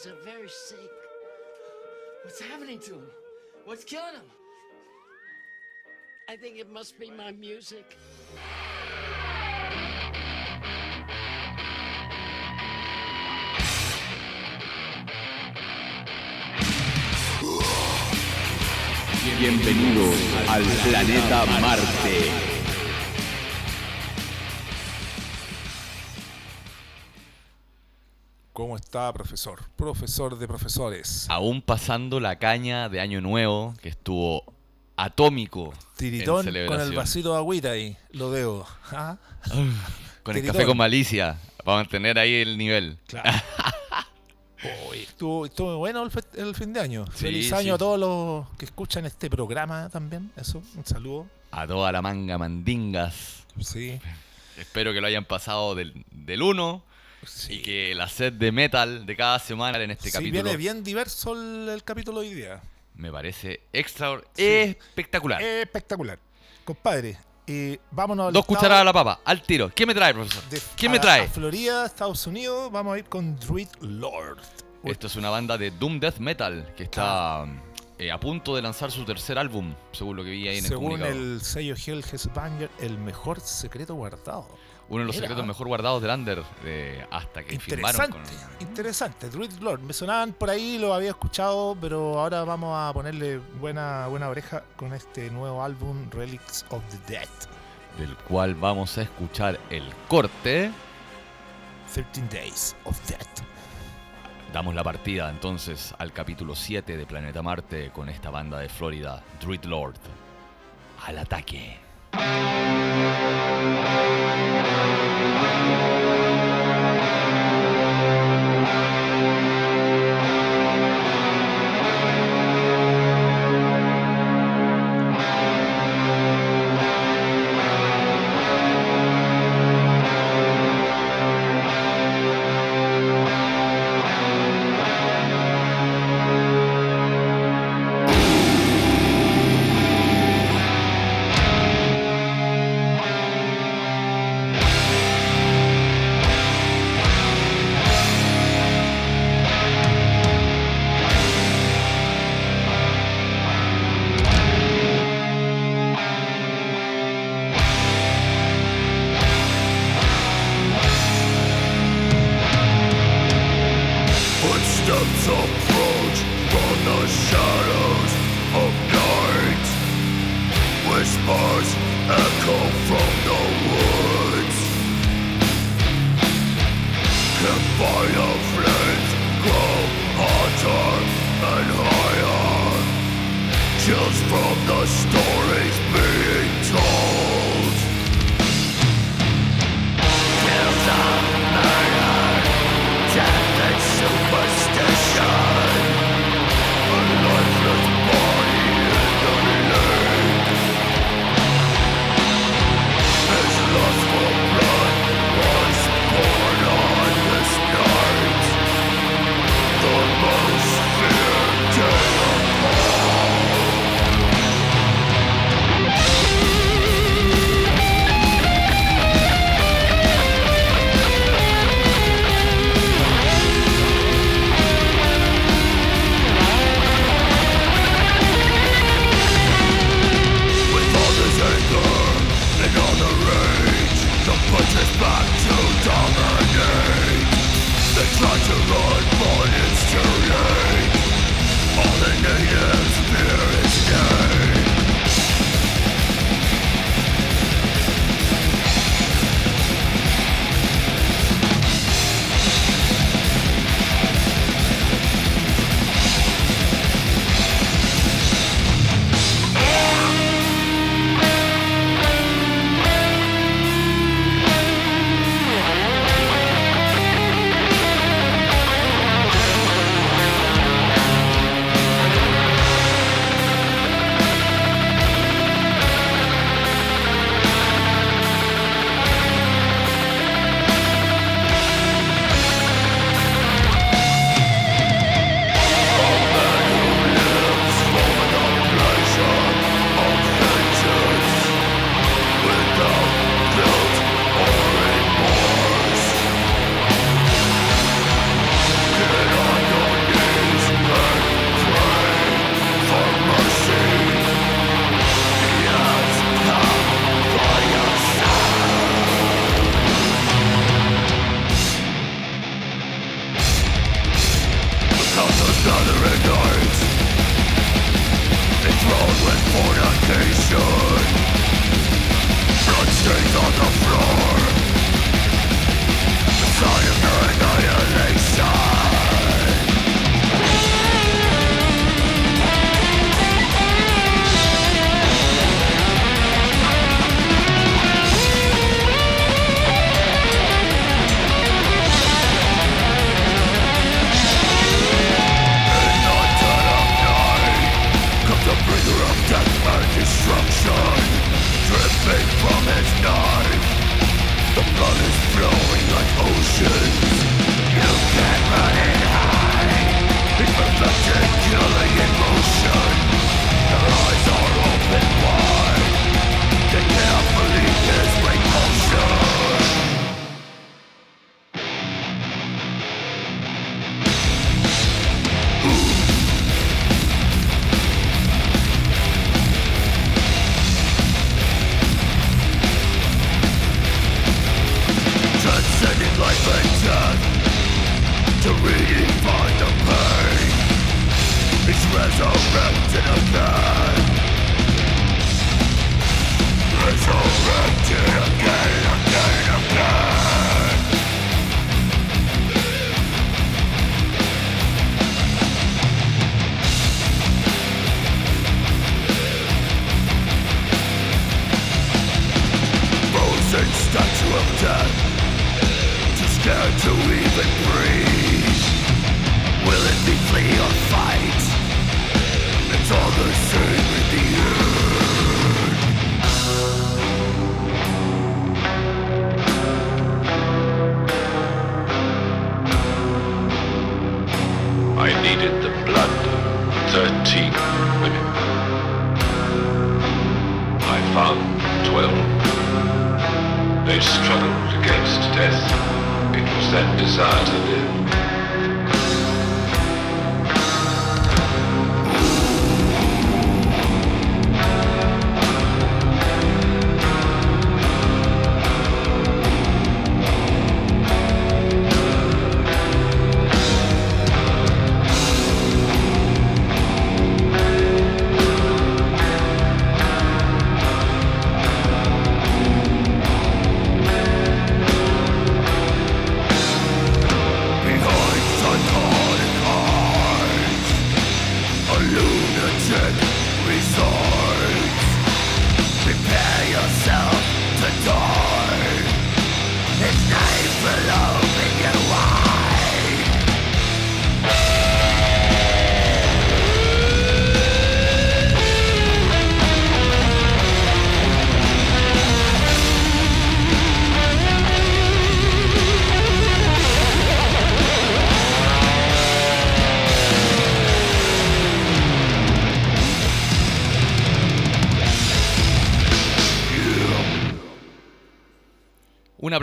guys are very sick. What's happening to him? What's killing him? I think it must be my music. Bienvenidos al planeta Marte. ¿Cómo está, profesor? Profesor de profesores. Aún pasando la caña de Año Nuevo, que estuvo atómico. en Tiritón con el vasito de agüita ahí, lo veo. ¿Ah? Con el café con malicia, para mantener ahí el nivel. Claro. Estuvo, estuvo bueno el, fe- el fin de año. Sí, Feliz sí. año a todos los que escuchan este programa también. Eso, un saludo. A toda la manga mandingas. Sí. Espero que lo hayan pasado del, del 1 sí. y que la set de metal de cada semana en este Sí, capítulo viene bien diverso el, el capítulo de hoy día. me parece extra Sí. espectacular. Espectacular. Compadre, eh, vámonos al Dos estado cucharadas a la papa, al tiro. ¿Qué me trae, profesor? de- ¿Qué a- me trae? A Florida, Estados Unidos, vamos a ir con Druid Lord. Esto es una banda de Doom Death Metal que está eh, a punto de lanzar su tercer álbum, según lo que vi ahí en el Según comunicado. el sello Hell Banger, el mejor secreto guardado. Uno de los Mira. secretos mejor guardados del Under eh, hasta que firmaron Interesante, con... interesante. Druid Lord, me sonaban por ahí, lo había escuchado, pero ahora vamos a ponerle buena, buena oreja con este nuevo álbum, Relics of the Dead. del cual vamos a escuchar el corte. 13 Days of Death. Damos la partida entonces al capítulo 7 de Planeta Marte con esta banda de Florida, Druid Lord. Al ataque. Thank you.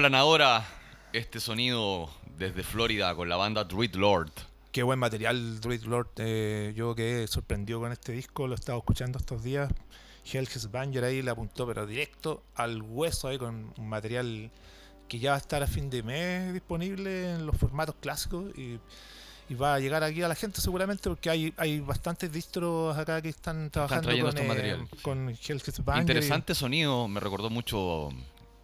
Planadora, este sonido desde Florida con la banda Druid Lord. Qué buen material, Druid Lord. Eh, yo quedé sorprendido con este disco, lo he estado escuchando estos días. Hell's Banger ahí le apuntó, pero directo al hueso ahí con un material que ya va a estar a fin de mes disponible en los formatos clásicos y, y va a llegar aquí a la gente seguramente porque hay, hay bastantes distros acá que están trabajando trayendo con, estos eh, con Hell's Banger. y- Interesante sonido, me recordó mucho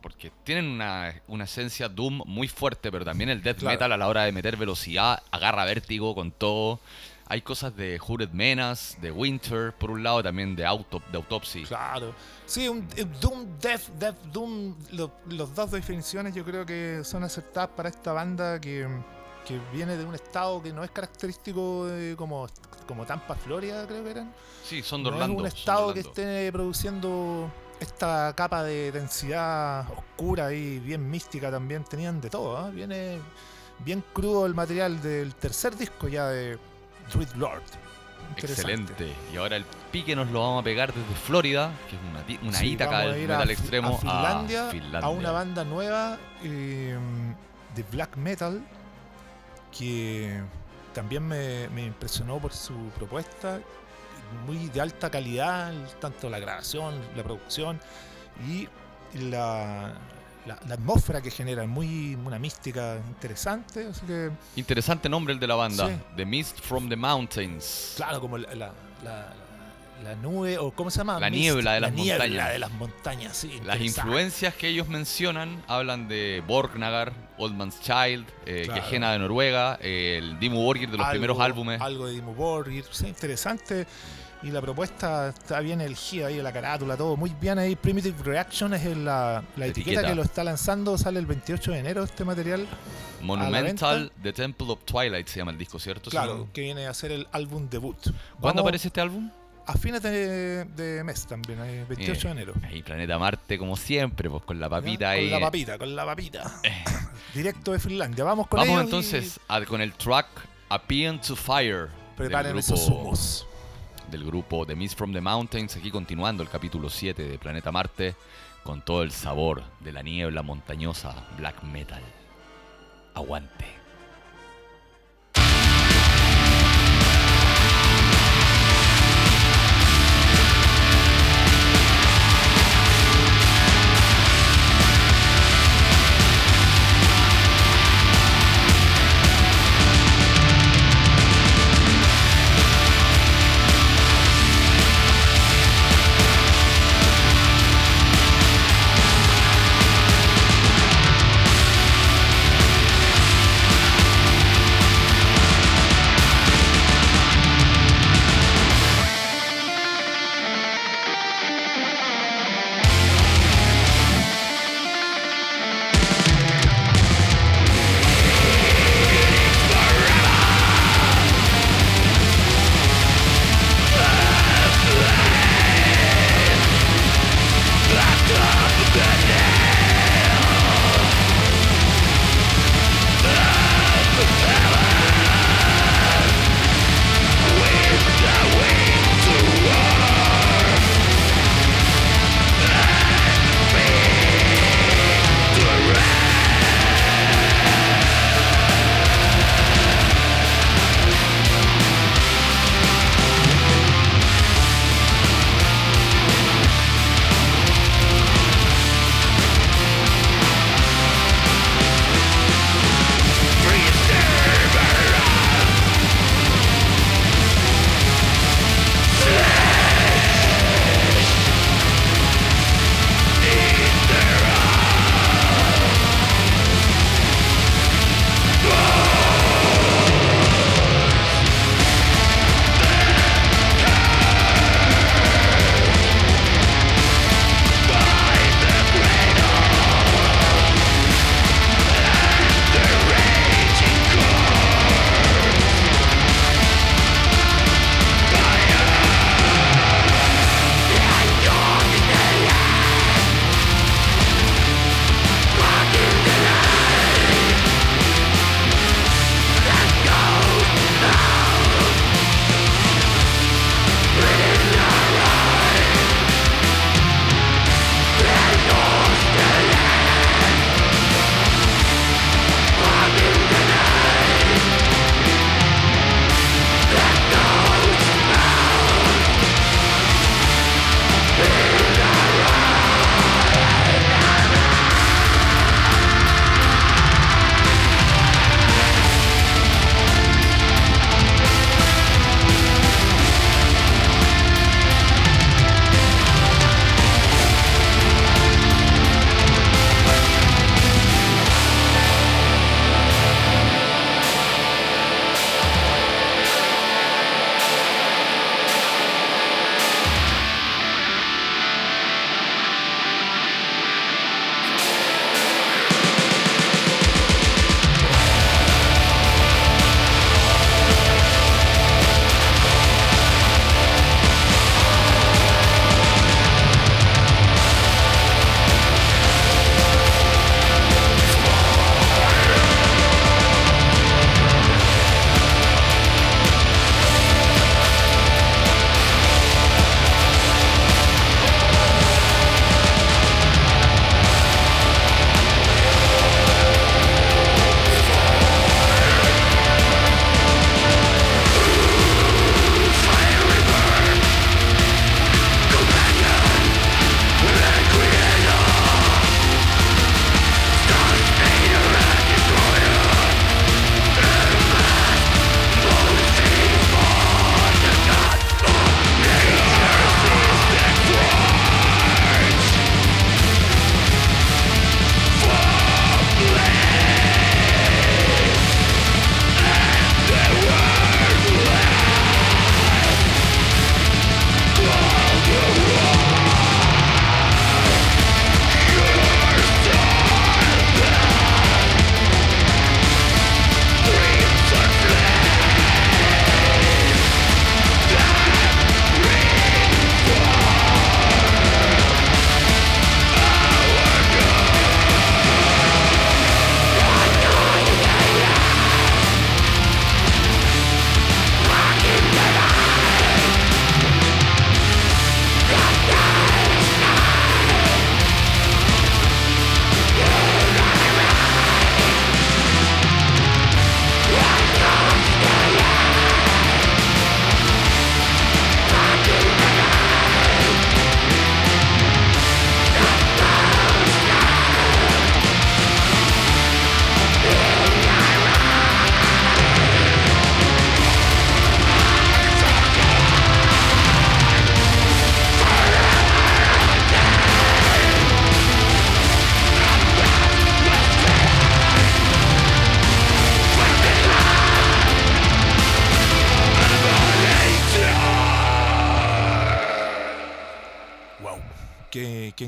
porque tienen una, una esencia Doom muy fuerte, pero también el death Claro. metal a la hora de meter velocidad agarra vértigo con todo. Hay cosas de Hooded Menace, de Winter, por un lado, también de, Auto, de Autopsy. Claro. Sí, un, un Doom, Death, Death, Doom, lo- los dos definiciones yo creo que son acertadas para esta banda que, que viene de un estado que no es característico de como, como Tampa, Florida, creo que eran. Sí, son de No Orlando. es un estado que esté produciendo esta capa de densidad oscura y bien mística también. Tenían de todo, ¿ah? Viene bien crudo el material del tercer disco ya de Druid Lord. Excelente. Y ahora el pique nos lo vamos a pegar desde Florida, que es una, ti- una Sí, ítaca del metal a, extremo, a Finlandia, a Finlandia. a una banda nueva eh, de black metal que también me, me impresionó por su propuesta, muy de alta calidad, tanto la grabación, la producción y la, la, la atmósfera que genera, muy una mística interesante, así que Interesante nombre el de la banda. Sí. The Mist from the Mountains. claro, como la, la- la- nube, o ¿cómo se llama? La Mist, niebla de la las niebla montañas. de las montañas, sí. Las influencias que ellos mencionan hablan de Borgnagar, Old Man's Child, eh, Claro. Gehenna de Noruega, eh, el Dimmu Borgir de los Algo- primeros álbumes. Algo de Dimmu Borgir, sí, interesante. Y la propuesta está bien elegida ahí, la carátula, todo muy bien ahí. Primitive Reaction es el- la, la etiqueta, Etiqueta. que lo está lanzando, sale el 28 de enero este material. Monumental, The Temple of Twilight se llama el disco, ¿cierto? Claro, que viene a ser el álbum debut. ¿Cuándo Vamos aparece este álbum? A fines de, de mes también, ahí, 28 de Eh, enero. Ahí, Planeta Marte, como siempre, pues con la papita Con ahí. la papita, con la papita. Directo de Finlandia. Vamos con Vamos ellos y entonces a- con el track Appeal to Fire. Preparen esos grupo- humos. Del grupo The Mist from the Mountains, aquí continuando el capítulo 7 de Planeta Marte, con todo el sabor de la niebla montañosa black metal. Aguante.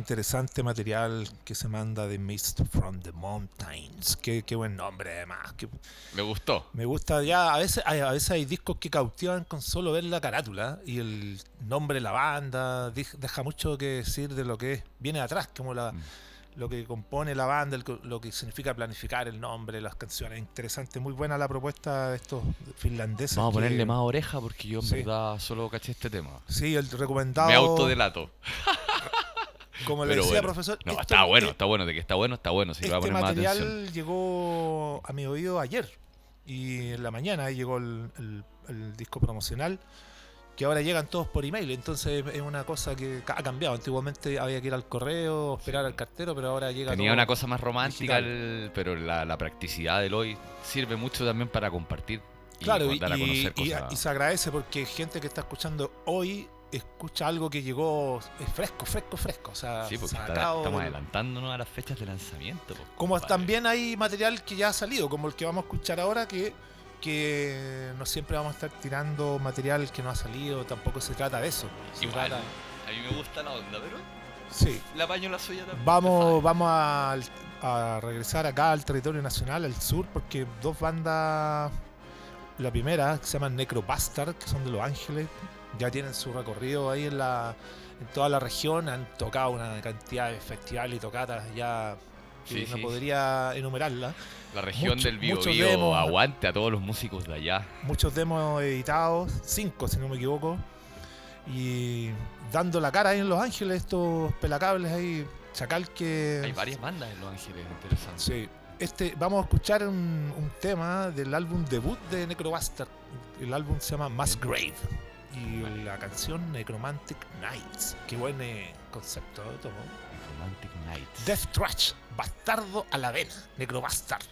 Interesante material que se manda de Mist from the Mountains. Qué, qué buen nombre, además. Me gustó. me gusta ya. A veces, hay, a veces hay discos que cautivan con solo ver la carátula y el nombre de la banda. Deja mucho que decir de lo que es, viene atrás, como la, Mm. lo que compone la banda, lo que significa planificar el nombre, las canciones. Interesante, muy buena la propuesta de estos finlandeses. Vamos a que- ponerle más oreja porque yo en Sí. verdad solo caché este tema. Sí, el recomendado. Me autodelato. Como le decía, bueno. profesor. No, esto- está bueno, eh, está bueno. De que está bueno, está bueno. Si le va a este poner más atención. material llegó a mi oído ayer y en la mañana llegó el, el- el disco promocional que ahora llegan todos por email entonces es una cosa que ha cambiado antiguamente había que ir al correo esperar al cartero pero ahora llega Tenía todo una cosa más romántica, el- pero la, la practicidad del hoy sirve mucho también para compartir y claro y, a conocer y- cosas. y se agradece porque gente que está escuchando hoy escucha algo que llegó es fresco fresco fresco o sea sí, porque está- sacado estamos del- adelantándonos a las fechas de lanzamiento. pues, Como también hay material que ya ha salido, como el que vamos a escuchar ahora, que, que no siempre vamos a estar tirando material que no ha salido, tampoco se trata de eso. Igual, trata- a mí me gusta la onda, pero sí. la paño la suya también. Vamos, vamos a, a regresar acá al territorio nacional, al sur, porque dos bandas, la primera, que se llama Necrobastard, que son de Los Ángeles, ya tienen su recorrido ahí en la en toda la región, han tocado una cantidad de festivales y tocatas ya que Sí, no sí. podría enumerarla. La región mucho- del Bio muchos Bio demos. aguante a todos los músicos de allá. muchos demos editados, cinco si no me equivoco, y dando la cara ahí en Los Ángeles, estos pelacables ahí, Chacal que... Hay varias bandas en Los Ángeles interesantes. Sí, este, vamos a escuchar un, un tema del álbum debut de Necrobastard, el álbum se llama Mass Grave, y la canción Necromantic Nights, qué buen eh, concepto, ¿eh? Tomo. Romantic Nights. Death Trash, bastardo a la vena, Necrobastard.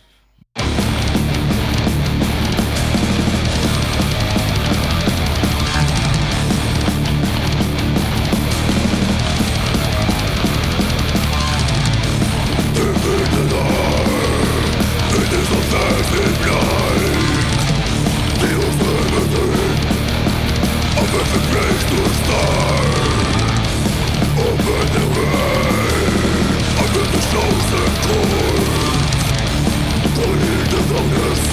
Necromantic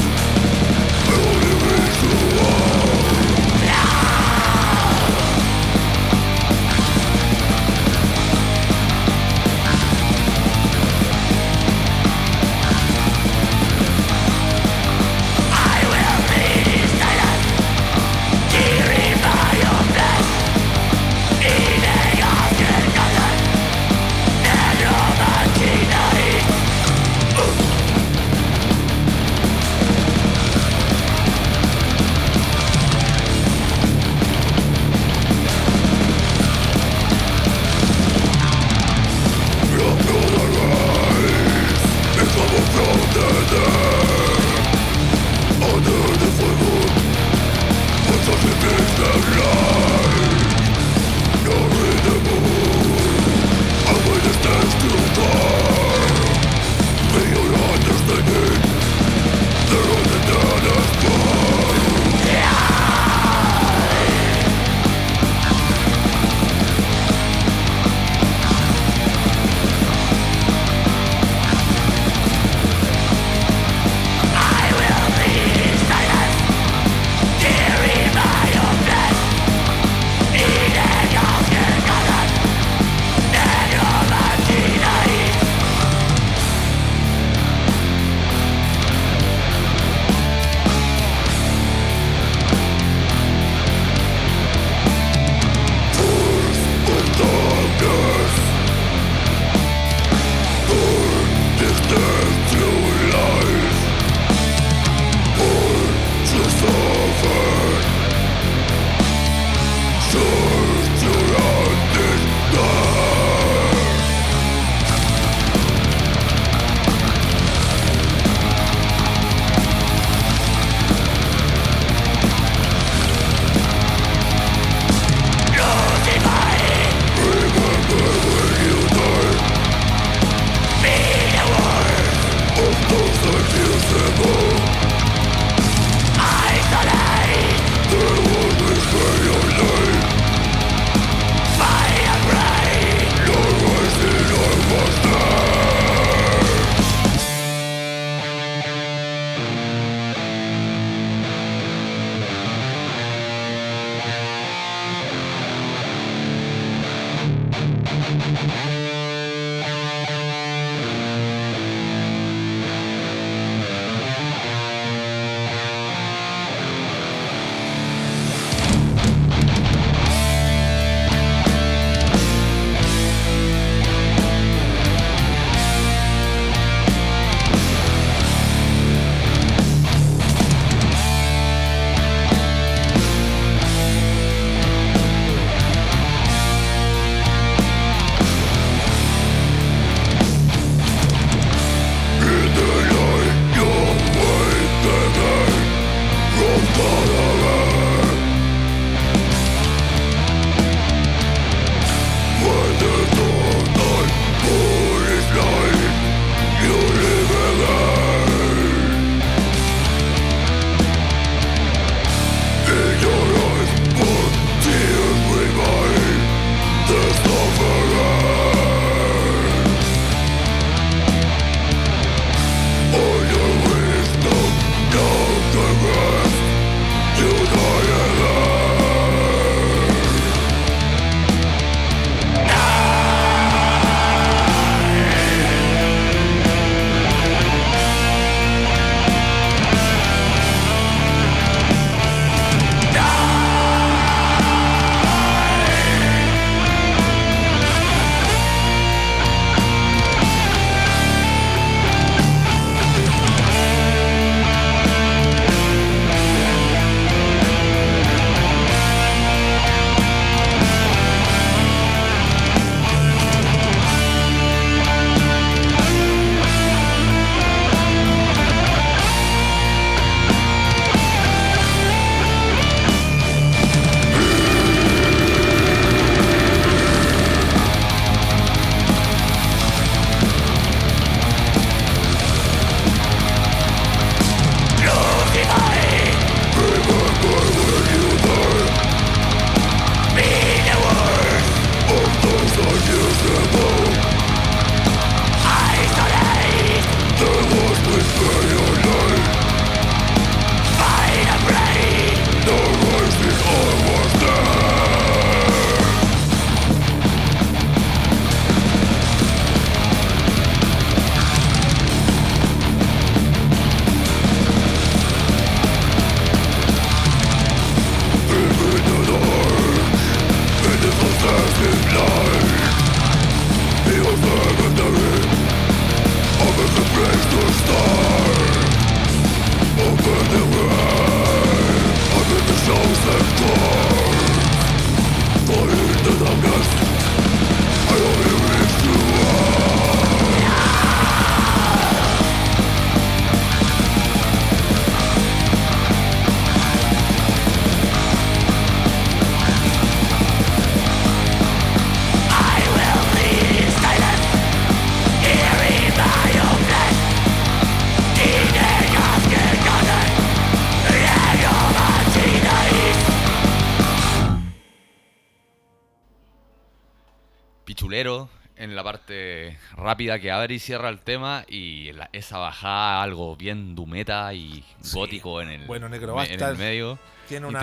Rápida que abre y cierra el tema y la- esa bajada algo bien dumeta y Sí. gótico en el, Bueno, en el medio. Tiene una,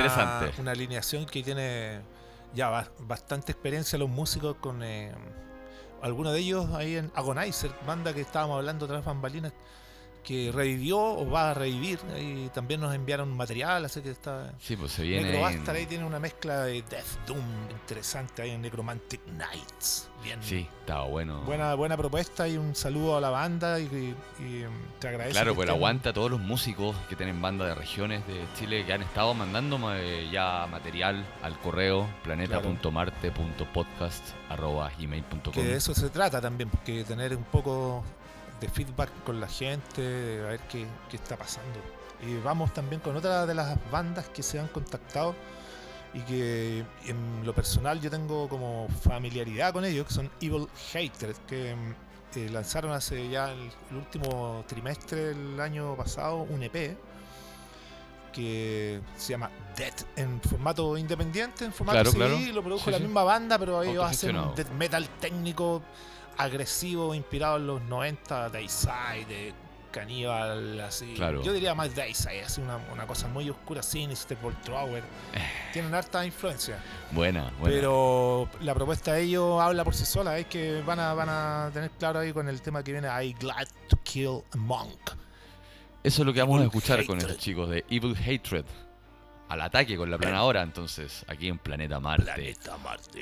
una alineación que tiene ya ba- bastante experiencia los músicos con eh, algunos de ellos ahí en Agonizer, banda que estábamos hablando tras bambalinas, que revivió o va a revivir. Ahí también nos enviaron material, así que está. Sí, pues se viene. Necrobastar en- ahí tiene una mezcla de Death Doom interesante ahí en Necromantic Nights. Bien. Sí, estaba bueno. Buena, buena propuesta y un saludo a la banda y, y- y, mm, te agradezco. Claro, que pues estén- aguanta a todos los músicos que tienen bandas de regiones de Chile que han estado mandando eh, ya material al correo planeta.marte.podcast.gmail.com Que de eso se trata también, porque tener un poco de feedback con la gente, a ver qué, qué está pasando. Y vamos también con otra de las bandas que se han contactado y que en lo personal yo tengo como familiaridad con ellos, que son Evil Hatred, que mm, eh, lanzaron hace ya el, el último trimestre del año pasado un EP que se llama Dead en formato independiente, en formato Claro, CD, claro. lo produjo Sí, la sí. misma banda, pero ellos hacen un death metal técnico agresivo, inspirado en los 90, Dayside, de Cannibal, así. Claro. Yo diría más Dayside, así una, una cosa muy oscura, Sinister, Voltrower. Tienen harta influencia. Buena, buena. Pero la propuesta de ellos habla por sí sola, es que van a, van a tener claro ahí con el tema que viene I Glad to Kill a Monk. Eso es lo que vamos a escuchar con estos chicos de Evil Hatred. Al ataque con la planadora, entonces, aquí en Planeta Marte. Planeta Marte.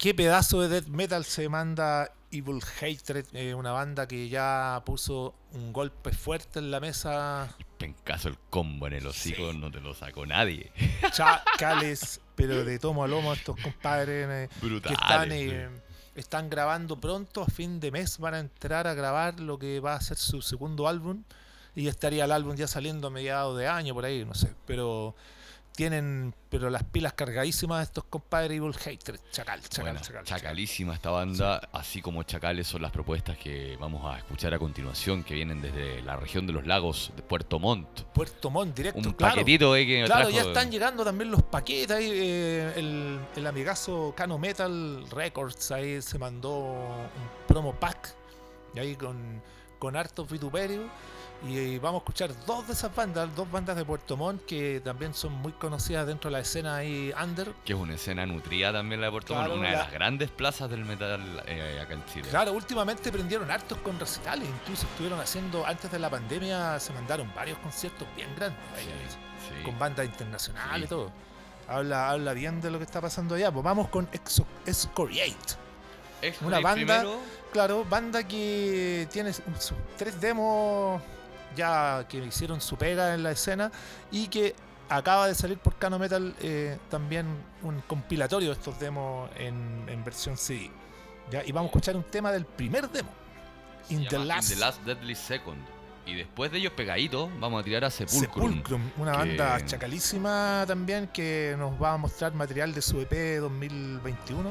¿Qué, pedazo de death metal se manda Evil Hatred, eh, una banda que ya puso un golpe fuerte en la mesa. En caso el combo en el hocico no te lo sacó nadie. Chacales pero de tomo a lomo estos compadres eh, que están, eh, están grabando pronto, a fin de mes van a entrar a grabar lo que va a ser su segundo álbum y estaría el álbum ya saliendo a mediados de año por ahí, no sé, pero tienen pero las pilas cargadísimas estos compadres Evil Hatred, chacal, chacal, Bueno, chacal, chacal. chacalísima esta banda, así como chacales son las propuestas que vamos a escuchar a continuación, que vienen desde la región de los lagos de Puerto Montt. Puerto Montt directo, Un claro. paquetito eh, que Claro, trajo- ya están llegando también los paquetes ahí. eh, el, el amigazo Cano Metal Records ahí se mandó un promo pack y ahí con, con hartos vituperios. Y eh, vamos a escuchar dos de esas bandas, dos bandas de Puerto Montt que también son muy conocidas dentro de la escena ahí under. que es una escena nutrida también la de Puerto Montt, Claro, una de la- las grandes plazas del metal eh, acá en Chile. Claro, últimamente prendieron hartos con recitales, incluso estuvieron haciendo, antes de la pandemia, se mandaron varios conciertos bien grandes. ahí, Sí, sí. con bandas internacionales Sí. y todo. Habla, habla bien de lo que está pasando allá. Pues vamos con Exo- Excoriate. Excoriate Una banda, primero, claro, banda que tiene sus tres demos ya que hicieron su pega en la escena y que acaba de salir por Cano Metal eh, también un compilatorio de estos demos en, en versión CD. ¿ya? Y vamos a escuchar un tema del primer demo. In the, last In the Last Deadly Second. Y después de ellos pegaditos, vamos a tirar a Sepulcrum. Sepulcrum, una que- banda chacalísima también que nos va a mostrar material de su EP 2021,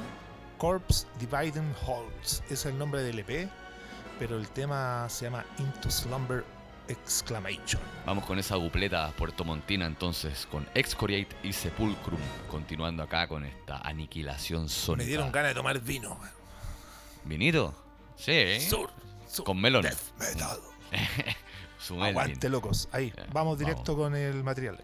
Corpse Dividing Holds. Es el nombre del EP, pero el tema se llama Into Slumber Exclamation. Vamos con esa dupleta puertomontina entonces, con Excoriate y Sepulcrum, continuando acá con esta aniquilación sónica. Me dieron ganas de tomar vino. ¿Vinito? Sí. Sur, sur, Con melón. death metal. Aguante locos. Ahí, Ya, vamos directo vamos. con el material.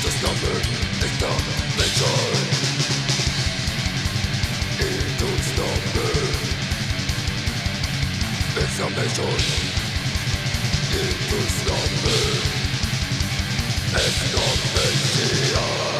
Into slumber Exclamation Into slumber Exclamation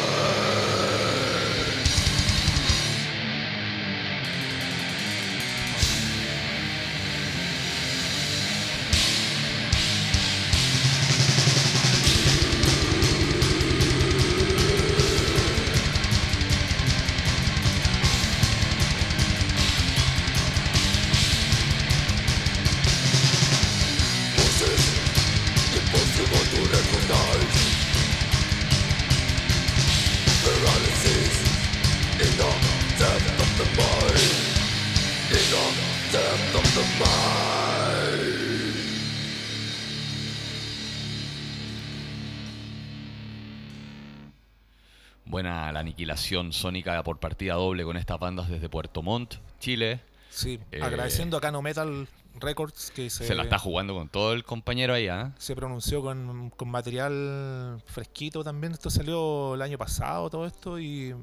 Buena la aniquilación sónica por partida doble con estas bandas desde Puerto Montt, Chile. Sí, Eh, agradeciendo a Cano Metal Records que se, Se la está jugando con todo el compañero ahí, ¿ah? se pronunció con, con material fresquito también. Esto salió el año pasado, todo esto, y,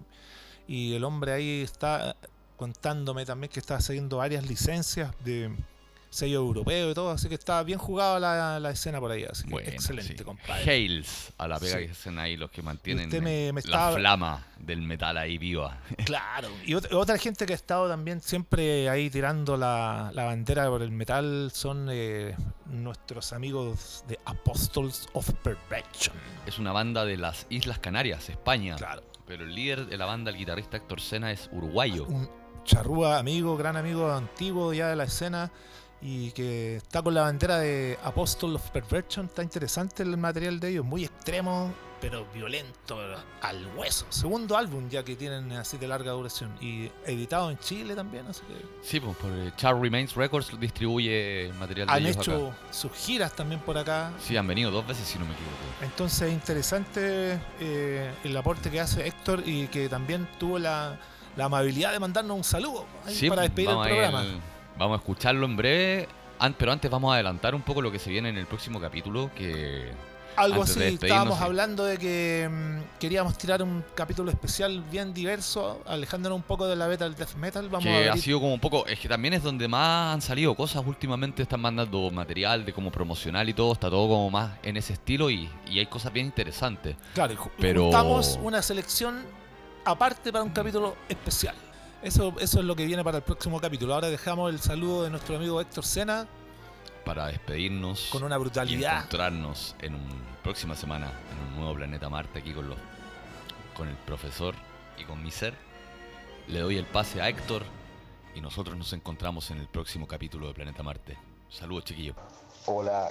y el hombre ahí está contándome también que está haciendo varias licencias de sello europeo y todo, así que está bien jugada la, la escena por ahí. Así que Bueno, excelente, sí. compadre. Hails a la pega Sí. que hacen ahí los que mantienen me- la flama del metal ahí viva. Claro, y ot- otra gente que ha estado también siempre ahí tirando la, la bandera por el metal son eh, nuestros amigos de Apostles of Perfection. Es una banda de las Islas Canarias, España. Claro. Pero el líder de la banda, el guitarrista Héctor Sena, es uruguayo. Un charrúa amigo, gran amigo antiguo ya de la escena y que está con la bandera de Apostle of Perversion. Está interesante el material de ellos, muy extremo, pero violento al hueso. Segundo álbum ya que tienen así de larga duración y editado en Chile también, así que Sí, pues por eh, Char Remains Records distribuye material de han ellos hecho acá. sus giras también por acá. Sí, han venido dos veces si no me equivoco. Entonces interesante eh, el aporte que hace Héctor y que también tuvo la, la amabilidad de mandarnos un saludo ahí Sí, para pues, despedir el programa. ir- vamos a escucharlo en breve. Pero antes vamos a adelantar un poco lo que se viene en el próximo capítulo, que Algo de así, estábamos hablando de que mm, queríamos tirar un capítulo especial bien diverso, alejándonos un poco de la beta del death metal. Vamos a que ver. ha sido como un poco, es que también es donde más han salido cosas últimamente, están mandando material de como promocional y todo, está todo como más en ese estilo y, y hay cosas bien interesantes. Claro, pero- una selección aparte para un capítulo especial. Eso, eso es lo que viene para el próximo capítulo. Ahora dejamos el saludo de nuestro amigo Héctor Sena Para despedirnos con una y brutalidad. encontrarnos en una próxima semana en un nuevo planeta Marte aquí con los con el profesor y con mi ser. Le doy el pase a Héctor y nosotros nos encontramos en el próximo capítulo de Planeta Marte. Saludos chiquillos. Hola,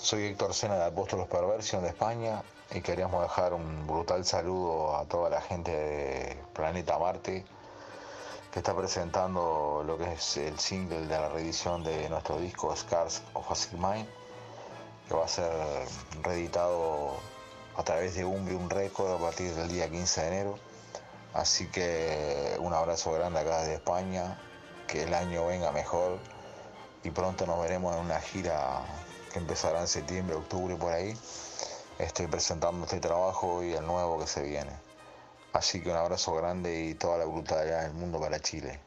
soy Héctor Sena de Apóstolos Perversion de España y queríamos dejar un brutal saludo a toda la gente de Planeta Marte que está presentando lo que es el single de la reedición de nuestro disco Scars of a Mind que va a ser reeditado a través de Umbrium Record a partir del día 15 de enero. Así que un abrazo grande acá desde España, que el año venga mejor y pronto nos veremos en una gira que empezará en septiembre, octubre por ahí. Estoy presentando este trabajo y el nuevo que se viene. Así que un abrazo grande y toda la brutalidad del mundo para Chile.